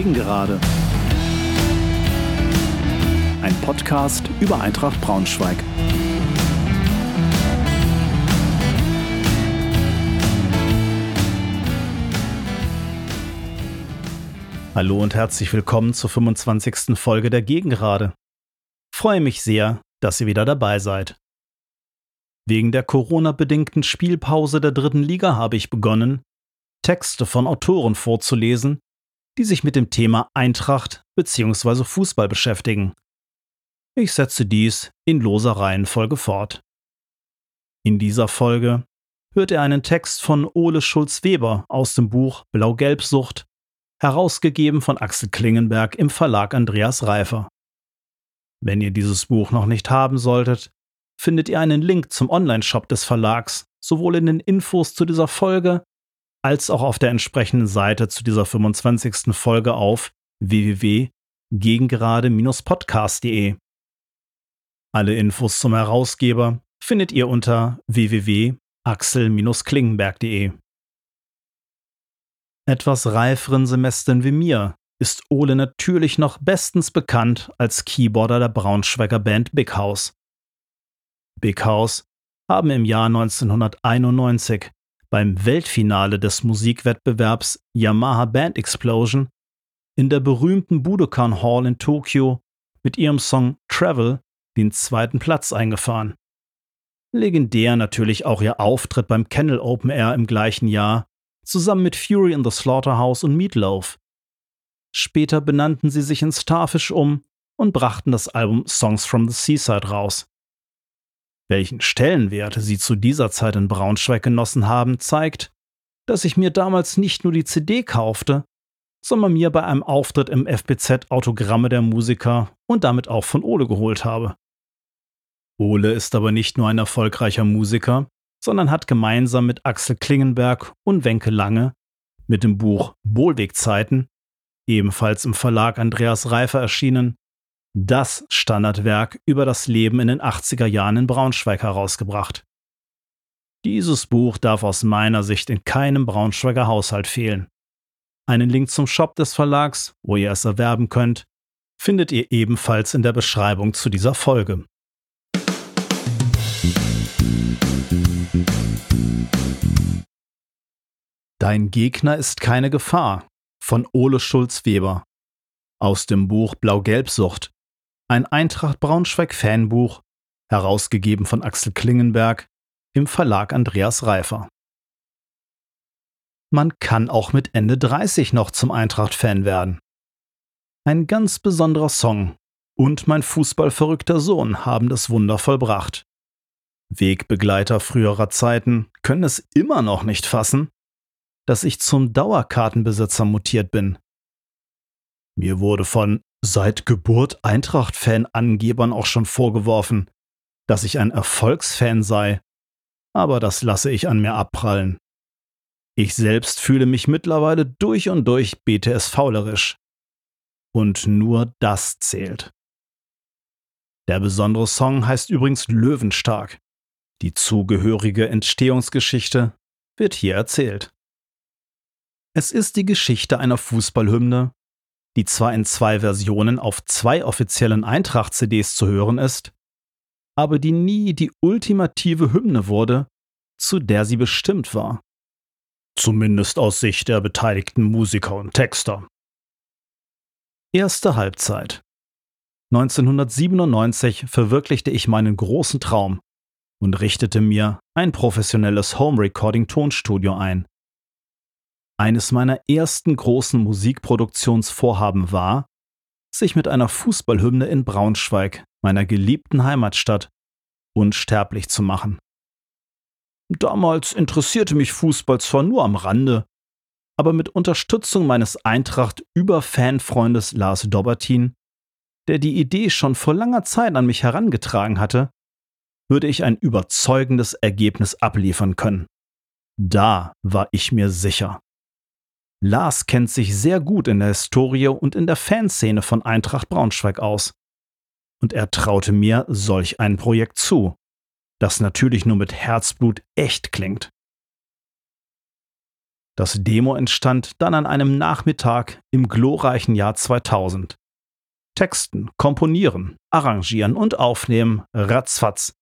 Gegengerade. Ein Podcast über Eintracht Braunschweig. Hallo und herzlich willkommen zur 25. Folge der Gegengerade. Freue mich sehr, dass ihr wieder dabei seid. Wegen der Corona-bedingten Spielpause der dritten Liga habe ich begonnen, Texte von Autoren vorzulesen, die sich mit dem Thema Eintracht bzw. Fußball beschäftigen. Ich setze dies in loser Reihenfolge fort. In dieser Folge hört ihr einen Text von Ole Schulz-Weber aus dem Buch Blau-Gelb-Sucht, herausgegeben von Axel Klingenberg im Verlag Andreas Reifer. Wenn ihr dieses Buch noch nicht haben solltet, findet ihr einen Link zum Online-Shop des Verlags sowohl in den Infos zu dieser Folge als auch auf der entsprechenden Seite zu dieser 25. Folge auf www.gegengerade-podcast.de. Alle Infos zum Herausgeber findet ihr unter www.axel-klingenberg.de. Etwas reiferen Semestern wie mir ist Ole natürlich noch bestens bekannt als Keyboarder der Braunschweiger Band Big House. Big House haben im Jahr 1991 beim Weltfinale des Musikwettbewerbs Yamaha Band Explosion in der berühmten Budokan Hall in Tokio mit ihrem Song Travel den zweiten Platz eingefahren. Legendär natürlich auch ihr Auftritt beim Kennel Open Air im gleichen Jahr, zusammen mit Fury in the Slaughterhouse und Meatloaf. Später benannten sie sich in Starfish um und brachten das Album Songs from the Seaside raus. Welchen Stellenwert sie zu dieser Zeit in Braunschweig genossen haben, zeigt, dass ich mir damals nicht nur die CD kaufte, sondern mir bei einem Auftritt im FBZ Autogramme der Musiker und damit auch von Ole geholt habe. Ole ist aber nicht nur ein erfolgreicher Musiker, sondern hat gemeinsam mit Axel Klingenberg und Wenke Lange mit dem Buch Bohlwegzeiten, ebenfalls im Verlag Andreas Reifer erschienen, das Standardwerk über das Leben in den 80er Jahren in Braunschweig herausgebracht. Dieses Buch darf aus meiner Sicht in keinem Braunschweiger Haushalt fehlen. Einen Link zum Shop des Verlags, wo ihr es erwerben könnt, findet ihr ebenfalls in der Beschreibung zu dieser Folge. Dein Gegner ist keine Gefahr von Ole Schulz-Weber aus dem Buch Blau-Gelb-Sucht ein Eintracht Braunschweig Fanbuch, herausgegeben von Axel Klingenberg im Verlag Andreas Reifer. Man kann auch mit Ende 30 noch zum Eintracht-Fan werden. Ein ganz besonderer Song und mein fußballverrückter Sohn haben das Wunder vollbracht. Wegbegleiter früherer Zeiten können es immer noch nicht fassen, dass ich zum Dauerkartenbesitzer mutiert bin. Mir wurde von seit Geburt Eintracht-Fan-Angebern auch schon vorgeworfen, dass ich ein Erfolgsfan sei, aber das lasse ich an mir abprallen. Ich selbst fühle mich mittlerweile durch und durch BTS-faulerisch. Und nur das zählt. Der besondere Song heißt übrigens Löwenstark. Die zugehörige Entstehungsgeschichte wird hier erzählt. Es ist die Geschichte einer Fußballhymne, die zwar in zwei Versionen auf zwei offiziellen Eintracht-CDs zu hören ist, aber die nie die ultimative Hymne wurde, zu der sie bestimmt war. Zumindest aus Sicht der beteiligten Musiker und Texter. Erste Halbzeit 1997 verwirklichte ich meinen großen Traum und richtete mir ein professionelles Home-Recording-Tonstudio ein. Eines meiner ersten großen Musikproduktionsvorhaben war, sich mit einer Fußballhymne in Braunschweig, meiner geliebten Heimatstadt, unsterblich zu machen. Damals interessierte mich Fußball zwar nur am Rande, aber mit Unterstützung meines Eintracht-Über-Fanfreundes Lars Dobertin, der die Idee schon vor langer Zeit an mich herangetragen hatte, würde ich ein überzeugendes Ergebnis abliefern können. Da war ich mir sicher. Lars kennt sich sehr gut in der Historie und in der Fanszene von Eintracht Braunschweig aus. Und er traute mir solch ein Projekt zu, das natürlich nur mit Herzblut echt klingt. Das Demo entstand dann an einem Nachmittag im glorreichen Jahr 2000. Texten, komponieren, arrangieren und aufnehmen, ratzfatz.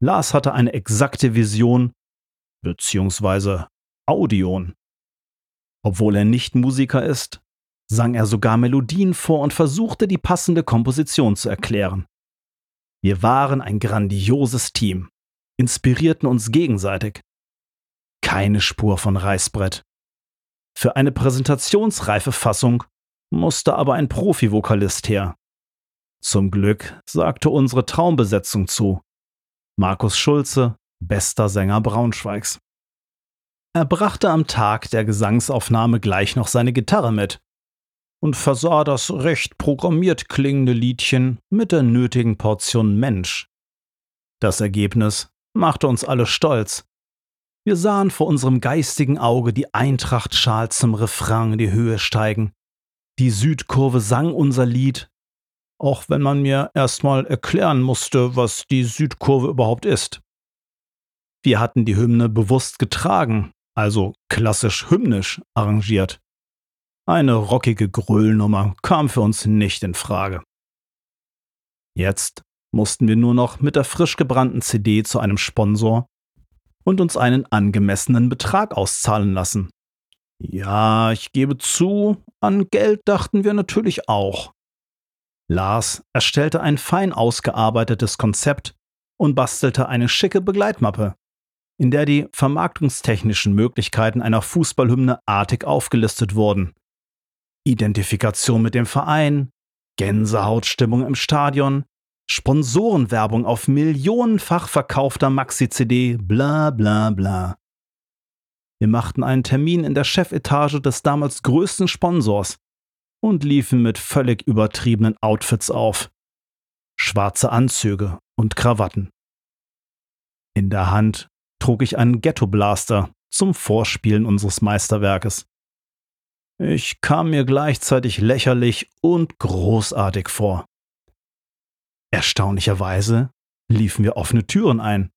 Lars hatte eine exakte Vision, beziehungsweise Audion. Obwohl er nicht Musiker ist, sang er sogar Melodien vor und versuchte die passende Komposition zu erklären. Wir waren ein grandioses Team, inspirierten uns gegenseitig. Keine Spur von Reißbrett. Für eine präsentationsreife Fassung musste aber ein Profi-Vokalist her. Zum Glück sagte unsere Traumbesetzung zu. Markus Schulze, bester Sänger Braunschweigs. Er brachte am Tag der Gesangsaufnahme gleich noch seine Gitarre mit und versah das recht programmiert klingende Liedchen mit der nötigen Portion Mensch. Das Ergebnis machte uns alle stolz. Wir sahen vor unserem geistigen Auge die Eintracht-Schal zum Refrain in die Höhe steigen. Die Südkurve sang unser Lied, auch wenn man mir erstmal erklären musste, was die Südkurve überhaupt ist. Wir hatten die Hymne bewusst getragen, also klassisch hymnisch arrangiert. Eine rockige Gröhlnummer kam für uns nicht in Frage. Jetzt mussten wir nur noch mit der frisch gebrannten CD zu einem Sponsor und uns einen angemessenen Betrag auszahlen lassen. Ja, ich gebe zu, an Geld dachten wir natürlich auch. Lars erstellte ein fein ausgearbeitetes Konzept und bastelte eine schicke Begleitmappe, in der die vermarktungstechnischen Möglichkeiten einer Fußballhymne artig aufgelistet wurden. Identifikation mit dem Verein, Gänsehautstimmung im Stadion, Sponsorenwerbung auf millionenfach verkaufter Maxi-CD, bla bla bla. Wir machten einen Termin in der Chefetage des damals größten Sponsors und liefen mit völlig übertriebenen Outfits auf. Schwarze Anzüge und Krawatten. In der Hand trug ich einen Ghetto-Blaster zum Vorspielen unseres Meisterwerkes. Ich kam mir gleichzeitig lächerlich und großartig vor. Erstaunlicherweise liefen wir offene Türen ein.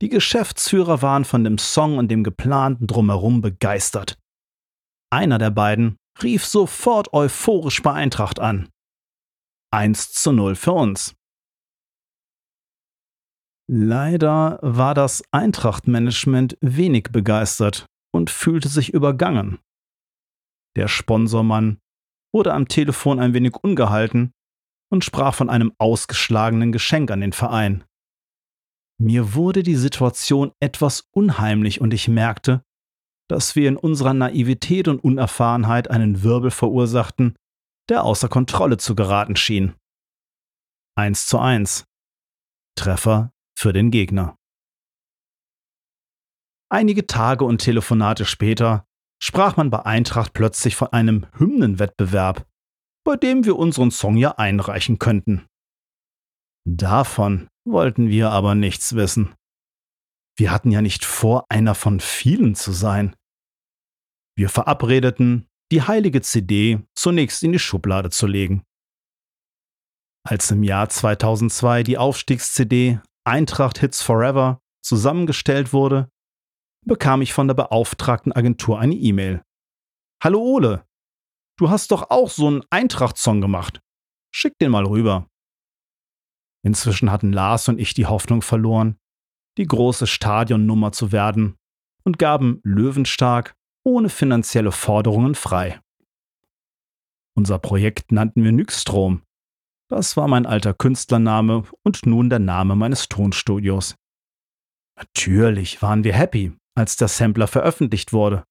Die Geschäftsführer waren von dem Song und dem geplanten Drumherum begeistert. Einer der beiden rief sofort euphorisch bei Eintracht an. 1 zu 0 für uns. Leider war das Eintracht-Management wenig begeistert und fühlte sich übergangen. Der Sponsormann wurde am Telefon ein wenig ungehalten und sprach von einem ausgeschlagenen Geschenk an den Verein. Mir wurde die Situation etwas unheimlich und ich merkte, dass wir in unserer Naivität und Unerfahrenheit einen Wirbel verursachten, der außer Kontrolle zu geraten schien. Eins zu eins. Treffer für den Gegner. Einige Tage und Telefonate später sprach man bei Eintracht plötzlich von einem Hymnenwettbewerb, bei dem wir unseren Song ja einreichen könnten. Davon wollten wir aber nichts wissen. Wir hatten ja nicht vor, einer von vielen zu sein. Wir verabredeten, die heilige CD zunächst in die Schublade zu legen. Als im Jahr 2002 die Aufstiegs-CD Eintracht Hits Forever zusammengestellt wurde, bekam ich von der beauftragten Agentur eine E-Mail. Hallo Ole, du hast doch auch so einen Eintracht-Song gemacht. Schick den mal rüber. Inzwischen hatten Lars und ich die Hoffnung verloren, die große Stadionnummer zu werden und gaben Löwenstark ohne finanzielle Forderungen frei. Unser Projekt nannten wir Nykstrom. Das war mein alter Künstlername und nun der Name meines Tonstudios. Natürlich waren wir happy, als der Sampler veröffentlicht wurde.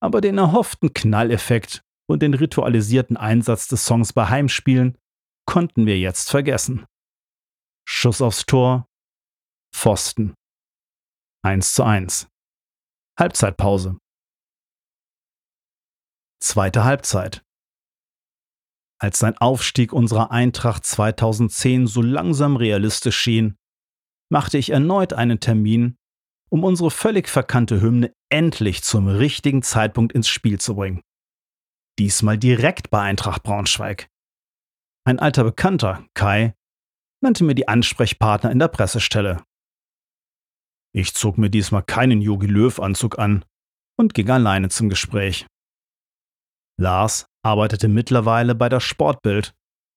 Aber den erhofften Knalleffekt und den ritualisierten Einsatz des Songs bei Heimspielen konnten wir jetzt vergessen. Schuss aufs Tor, Pfosten. 1 zu 1. Halbzeitpause. Zweite Halbzeit. Als sein Aufstieg unserer Eintracht 2010 so langsam realistisch schien, machte ich erneut einen Termin, um unsere völlig verkannte Hymne endlich zum richtigen Zeitpunkt ins Spiel zu bringen. Diesmal direkt bei Eintracht Braunschweig. Ein alter Bekannter, Kai, nannte mir die Ansprechpartner in der Pressestelle. Ich zog mir diesmal keinen Yogi Löw-Anzug an, und ging alleine zum Gespräch. Lars arbeitete mittlerweile bei der Sportbild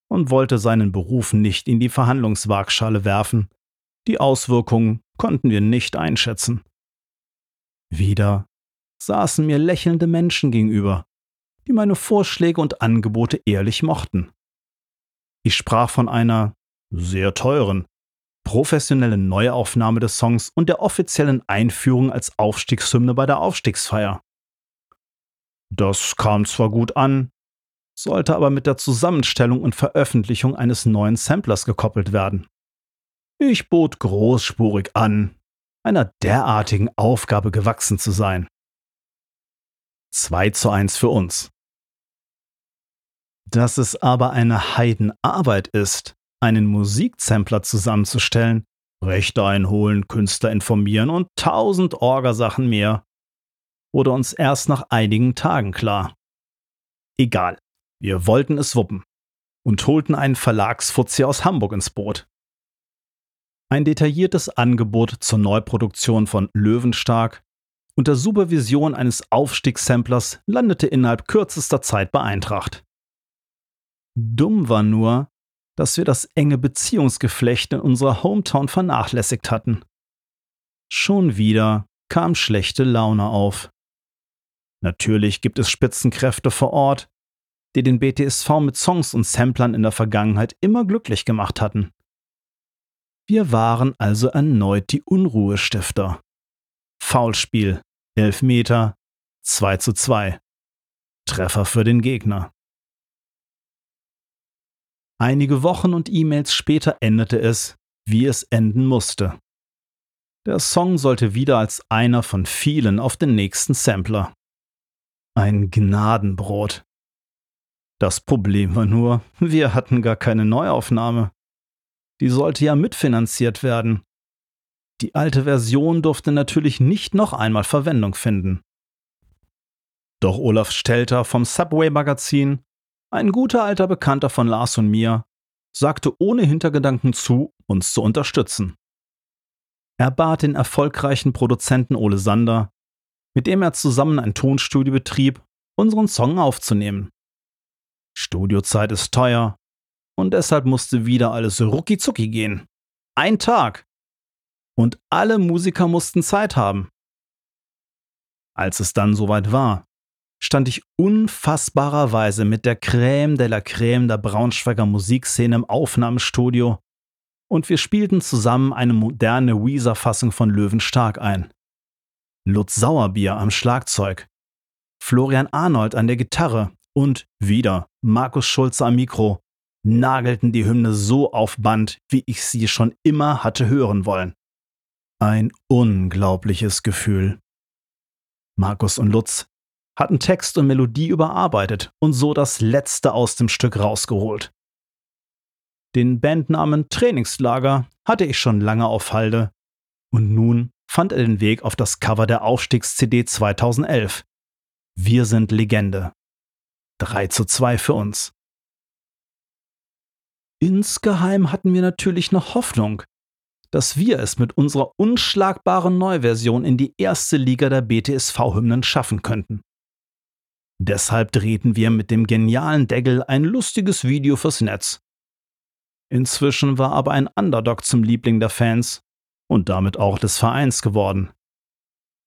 und wollte seinen Beruf nicht in die Verhandlungswaagschale werfen. Die Auswirkungen konnten wir nicht einschätzen. Wieder saßen mir lächelnde Menschen gegenüber, die meine Vorschläge und Angebote ehrlich mochten. Ich sprach von einer sehr teuren, professionellen Neuaufnahme des Songs und der offiziellen Einführung als Aufstiegshymne bei der Aufstiegsfeier. Das kam zwar gut an, sollte aber mit der Zusammenstellung und Veröffentlichung eines neuen Samplers gekoppelt werden. Ich bot großspurig an, einer derartigen Aufgabe gewachsen zu sein. 2 zu 1 für uns. Dass es aber eine Heidenarbeit ist, einen Musiksampler zusammenzustellen, Rechte einholen, Künstler informieren und tausend Orgasachen mehr, wurde uns erst nach einigen Tagen klar. Egal, wir wollten es wuppen und holten einen Verlagsfuzzi aus Hamburg ins Boot. Ein detailliertes Angebot zur Neuproduktion von Löwenstark unter Supervision eines Aufstiegssamplers landete innerhalb kürzester Zeit bei Eintracht. Dumm war nur, dass wir das enge Beziehungsgeflecht in unserer Hometown vernachlässigt hatten. Schon wieder kam schlechte Laune auf. Natürlich gibt es Spitzenkräfte vor Ort, die den BTSV mit Songs und Samplern in der Vergangenheit immer glücklich gemacht hatten. Wir waren also erneut die Unruhestifter. Foulspiel, Elfmeter, 2 zu 2. Treffer für den Gegner. Einige Wochen und E-Mails später endete es, wie es enden musste. Der Song sollte wieder als einer von vielen auf den nächsten Sampler. Ein Gnadenbrot. Das Problem war nur, wir hatten gar keine Neuaufnahme. Die sollte ja mitfinanziert werden. Die alte Version durfte natürlich nicht noch einmal Verwendung finden. Doch Olaf Stelter vom Subway Magazin ein guter alter Bekannter von Lars und mir sagte ohne Hintergedanken zu, uns zu unterstützen. Er bat den erfolgreichen Produzenten Ole Sander, mit dem er zusammen ein Tonstudio betrieb, unseren Song aufzunehmen. Studiozeit ist teuer und deshalb musste wieder alles rucki gehen. Ein Tag. Und alle Musiker mussten Zeit haben. Als es dann soweit war, stand ich unfassbarerweise mit der Crème de la Crème der Braunschweiger Musikszene im Aufnahmestudio und wir spielten zusammen eine moderne Weezer-Fassung von Löwenstark ein. Lutz Sauerbier am Schlagzeug, Florian Arnold an der Gitarre und wieder Markus Schulze am Mikro nagelten die Hymne so auf Band, wie ich sie schon immer hatte hören wollen. Ein unglaubliches Gefühl. Markus und Lutz hatten Text und Melodie überarbeitet und so das Letzte aus dem Stück rausgeholt. Den Bandnamen Trainingslager hatte ich schon lange auf Halde und nun fand er den Weg auf das Cover der Aufstiegs-CD 2011. Wir sind Legende. 3 zu 2 für uns. Insgeheim hatten wir natürlich noch Hoffnung, dass wir es mit unserer unschlagbaren Neuversion in die erste Liga der BTSV-Hymnen schaffen könnten. Deshalb drehten wir mit dem genialen Degel ein lustiges Video fürs Netz. Inzwischen war aber ein Underdog zum Liebling der Fans und damit auch des Vereins geworden.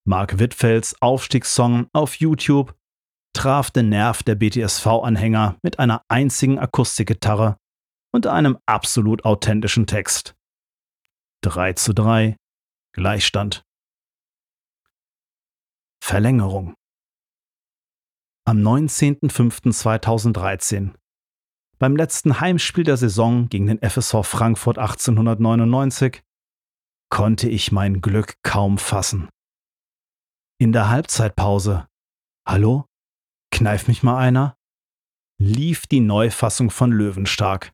Mark Wittfelds Aufstiegssong auf YouTube traf den Nerv der BTSV-Anhänger mit einer einzigen Akustikgitarre und einem absolut authentischen Text. 3 zu 3 Gleichstand. Verlängerung. Am 19.05.2013, beim letzten Heimspiel der Saison gegen den FSV Frankfurt 1899, konnte ich mein Glück kaum fassen. In der Halbzeitpause, hallo, kneif mich mal einer, lief die Neufassung von Löwenstark.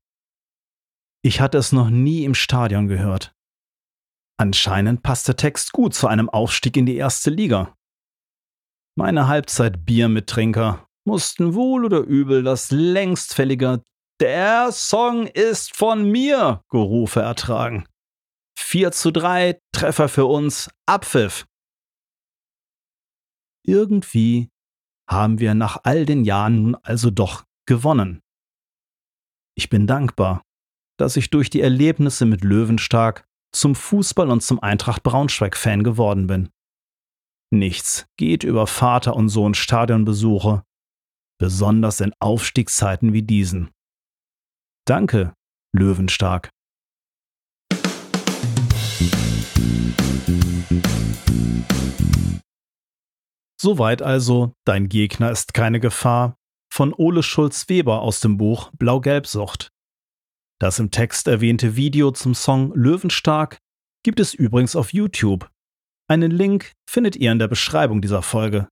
Ich hatte es noch nie im Stadion gehört. Anscheinend passt der Text gut zu einem Aufstieg in die erste Liga. Meine Halbzeit-Bier-Mittrinker mussten wohl oder übel das längstfällige Der Song ist von mir Gerufe ertragen. 4 zu 3, Treffer für uns, Abpfiff. irgendwie haben wir nach all den Jahren nun also doch gewonnen. Ich bin dankbar, dass ich durch die Erlebnisse mit Löwenstark zum Fußball und zum Eintracht Braunschweig-Fan geworden bin. Nichts geht über Vater und Sohn Stadionbesuche, besonders in Aufstiegszeiten wie diesen. Danke, Löwenstark. Soweit also, dein Gegner ist keine Gefahr, von Ole Schulz-Weber aus dem Buch Blau-Gelb-Sucht. Das im Text erwähnte Video zum Song Löwenstark gibt es übrigens auf YouTube. Einen Link findet ihr in der Beschreibung dieser Folge.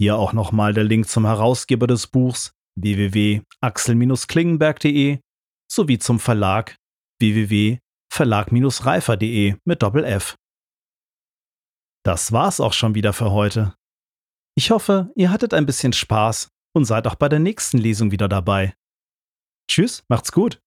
Hier auch nochmal der Link zum Herausgeber des Buchs www.axel-klingenberg.de sowie zum Verlag www.verlag-reifer.de mit Doppel F. Das war's auch schon wieder für heute. Ich hoffe, ihr hattet ein bisschen Spaß und seid auch bei der nächsten Lesung wieder dabei. Tschüss, macht's gut.